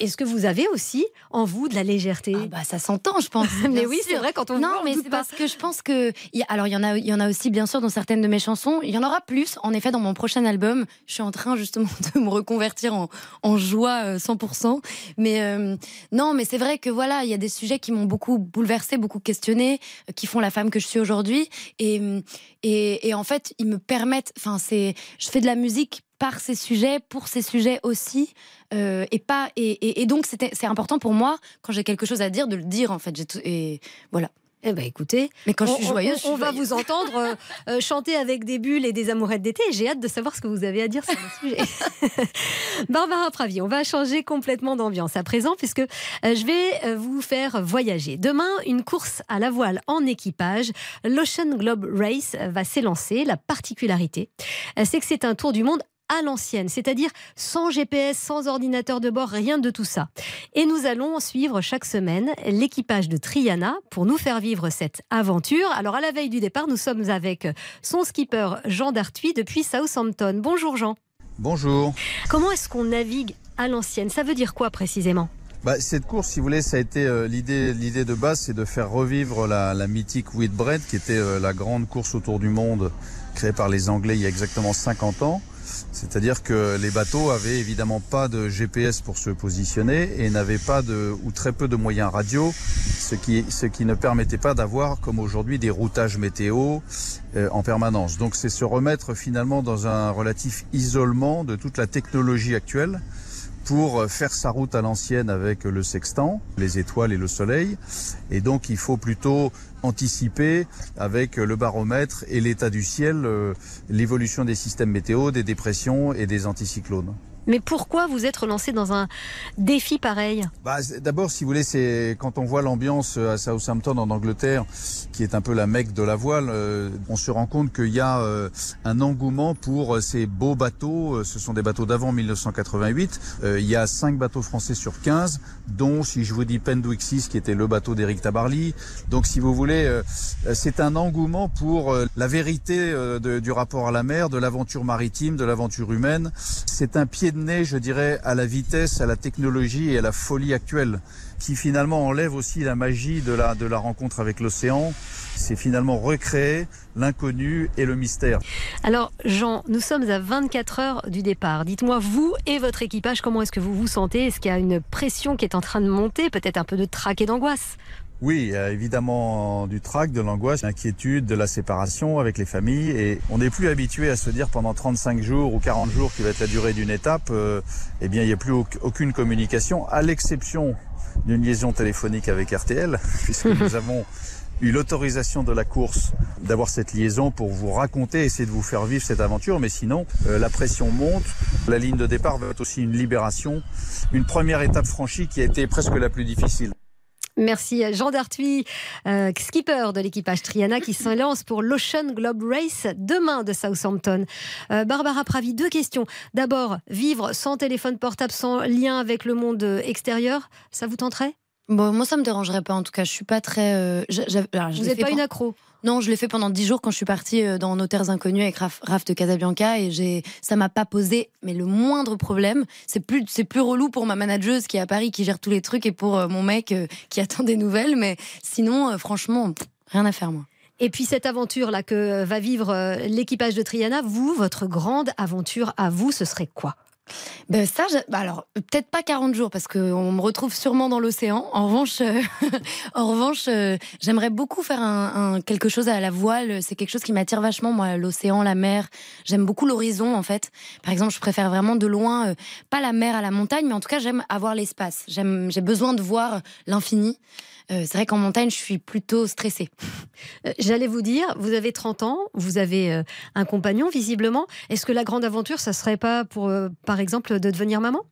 Est-ce que vous avez aussi en vous de la légèreté? Bah ça s'entend, je pense. [laughs] mais oui, c'est vrai quand on non, mais c'est parce que je pense que alors il y en a il y en a aussi bien sûr dans certaines de mes chansons. Il y en aura plus. En effet, dans mon prochain album, je suis en train justement [laughs] de me reconvertir en, en joie euh, 100%. Mais euh, non, mais c'est vrai que voilà, il y a des sujets qui m'ont beaucoup bouleversé, beaucoup questionné, euh, qui font la femme que je suis aujourd'hui. Et, et et en fait, ils me permettent. Enfin, c'est je fais de la musique par ces sujets, pour ces sujets aussi, euh, et pas et, et, et donc c'est important pour moi quand j'ai quelque chose à dire de le dire en fait. Tout- Et voilà. Eh ben écoutez, mais quand je suis joyeuse, on, je suis on va vous entendre euh, euh, chanter avec des bulles et des amourettes d'été. J'ai hâte de savoir ce que vous avez à dire sur le sujet. [laughs] Barbara Pravi, on va changer complètement d'ambiance à présent puisque euh, je vais vous faire voyager. Demain, une course à la voile en équipage, l'Ocean Globe Race va s'élancer. La particularité, c'est que c'est un tour du monde à l'ancienne, c'est-à-dire sans GPS, sans ordinateur de bord, rien de tout ça. Et nous allons suivre chaque semaine l'équipage de Triana pour nous faire vivre cette aventure. Alors à la veille du départ, nous sommes avec son skipper Jean Dartuy depuis Southampton. Bonjour Jean. Bonjour. Comment est-ce qu'on navigue à l'ancienne? Ça veut dire quoi précisément? Bah, cette course, si vous voulez, ça a été euh, l'idée. L'idée de base, c'est de faire revivre la, la mythique Whitbread, qui était euh, la grande course autour du monde créée par les Anglais il y a exactement 50 ans. C'est-à-dire que les bateaux avaient évidemment pas de GPS pour se positionner et n'avaient pas de ou très peu de moyens radio, ce qui ce qui ne permettait pas d'avoir comme aujourd'hui des routages météo euh, en permanence. Donc c'est se remettre finalement dans un relatif isolement de toute la technologie actuelle pour faire sa route à l'ancienne avec le sextant, les étoiles et le soleil. Et donc il faut plutôt anticiper avec le baromètre et l'état du ciel euh, l'évolution des systèmes météo, des dépressions et des anticyclones. Mais pourquoi vous êtes relancé dans un défi pareil Bah, D'abord, si vous voulez, c'est quand on voit l'ambiance à Southampton en Angleterre, qui est un peu la mecque de la voile, euh, on se rend compte qu'il y a euh, un engouement pour euh, ces beaux bateaux. Euh, Ce sont des bateaux d'avant 1988. Euh, il y a 5 bateaux français sur 15, dont, si je vous dis Pendwick 6, qui était le bateau d'Éric Tabarly. Donc, si vous voulez, euh, c'est un engouement pour euh, la vérité euh, du rapport à la mer, de l'aventure maritime, de l'aventure humaine. C'est un pied de nez, je dirais, à la vitesse, à la technologie et à la folie actuelle, qui finalement enlève aussi la magie de la, de la rencontre avec l'océan. C'est finalement recréer l'inconnu et le mystère. Alors Jean, nous sommes à 24 heures du départ. Dites-moi, vous et votre équipage, comment est-ce que vous vous sentez? Est-ce qu'il y a une pression qui est en train de monter? Peut-être un peu de trac et d'angoisse? Oui, a évidemment du trac, de l'angoisse, de l'inquiétude, de la séparation avec les familles. Et on n'est plus habitué à se dire pendant 35 jours ou 40 jours qui va être la durée d'une étape, euh, eh bien il n'y a plus auc- aucune communication, à l'exception d'une liaison téléphonique avec RTL, [laughs] puisque [laughs] nous avons eu l'autorisation de la course d'avoir cette liaison pour vous raconter, essayer de vous faire vivre cette aventure. Mais sinon, euh, la pression monte. La ligne de départ va être aussi une libération, une première étape franchie qui a été presque la plus difficile. Merci à Jean Dartuy, euh, skipper de l'équipage Triana qui se lance pour l'Ocean Globe Race demain de Southampton. Euh, Barbara Pravi, deux questions. D'abord, vivre sans téléphone portable, sans lien avec le monde extérieur, ça vous tenterait? Bon, moi, ça me dérangerait pas. En tout cas, je suis pas très. euh, alors, je Vous n'êtes pas une accro Non, je l'ai fait pendant dix jours quand je suis partie euh, dans Nos Terres Inconnues avec Raph, de Casabianca et j'ai, ça m'a pas posé, mais le moindre problème. C'est plus, c'est plus relou pour ma manageuse qui est à Paris, qui gère tous les trucs et pour euh, mon mec euh, qui [laughs] attend des nouvelles. Mais sinon, franchement, rien à faire, moi. Et puis cette aventure-là que va vivre l'équipage de Triana, vous, votre grande aventure à vous, ce serait quoi? Ben ça, bah alors peut-être pas 40 jours parce qu'on me retrouve sûrement dans l'océan. En revanche, euh, [laughs] en revanche, euh, j'aimerais beaucoup faire un, quelque chose à la voile. C'est quelque chose qui m'attire vachement, moi, l'océan, la mer. J'aime beaucoup l'horizon, en fait. Par exemple, je préfère vraiment de loin, euh, pas la mer à la montagne, mais en tout cas, j'aime avoir l'espace. J'ai besoin de voir l'infini. Euh, c'est vrai qu'en montagne, je suis plutôt stressée. [laughs] Euh, J'allais vous dire, vous avez 30 ans, vous avez euh, un compagnon visiblement. Est-ce que la grande aventure, ça serait pas pour, par exemple, de devenir maman?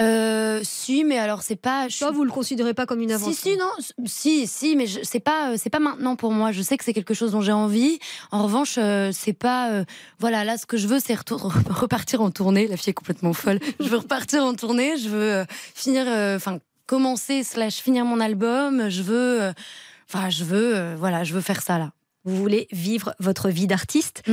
Euh, si, mais alors c'est pas. Je... Toi, vous le considérez pas comme une aventure Si, si, non, si, si, mais je- c'est pas, c'est pas maintenant pour moi. Je sais que c'est quelque chose dont j'ai envie. En revanche, euh, c'est pas, euh, voilà, là, ce que je veux, c'est retour- [laughs] repartir en tournée. La fille est complètement folle. Je veux repartir en tournée. Je veux finir, enfin, commencer slash finir mon album. Je veux, euh, enfin, je veux, euh, voilà, je veux faire ça là. Vous voulez vivre votre vie d'artiste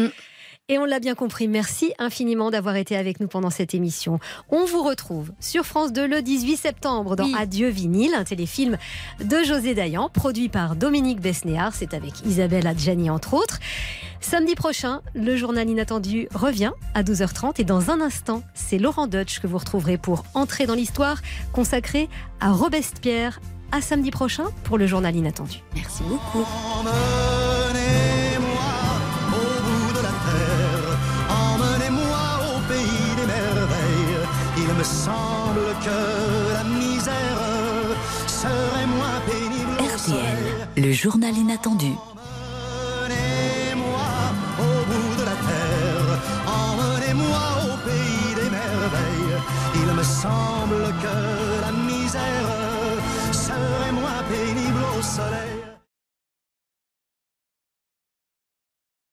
Et on l'a bien compris. Merci infiniment d'avoir été avec nous pendant cette émission. On vous retrouve sur France 2 le 18 septembre dans Adieu vinyle, un téléfilm de José Dayan, produit par Dominique Besnéard. C'est avec Isabelle Adjani entre autres. Samedi prochain, le journal inattendu revient à 12h30 et dans un instant, c'est Laurent Deutsch que vous retrouverez pour entrer dans l'histoire consacrée à Robespierre. À samedi prochain pour le journal inattendu. Merci beaucoup. Semble que la misère serait moins pénible. RTL, le journal inattendu.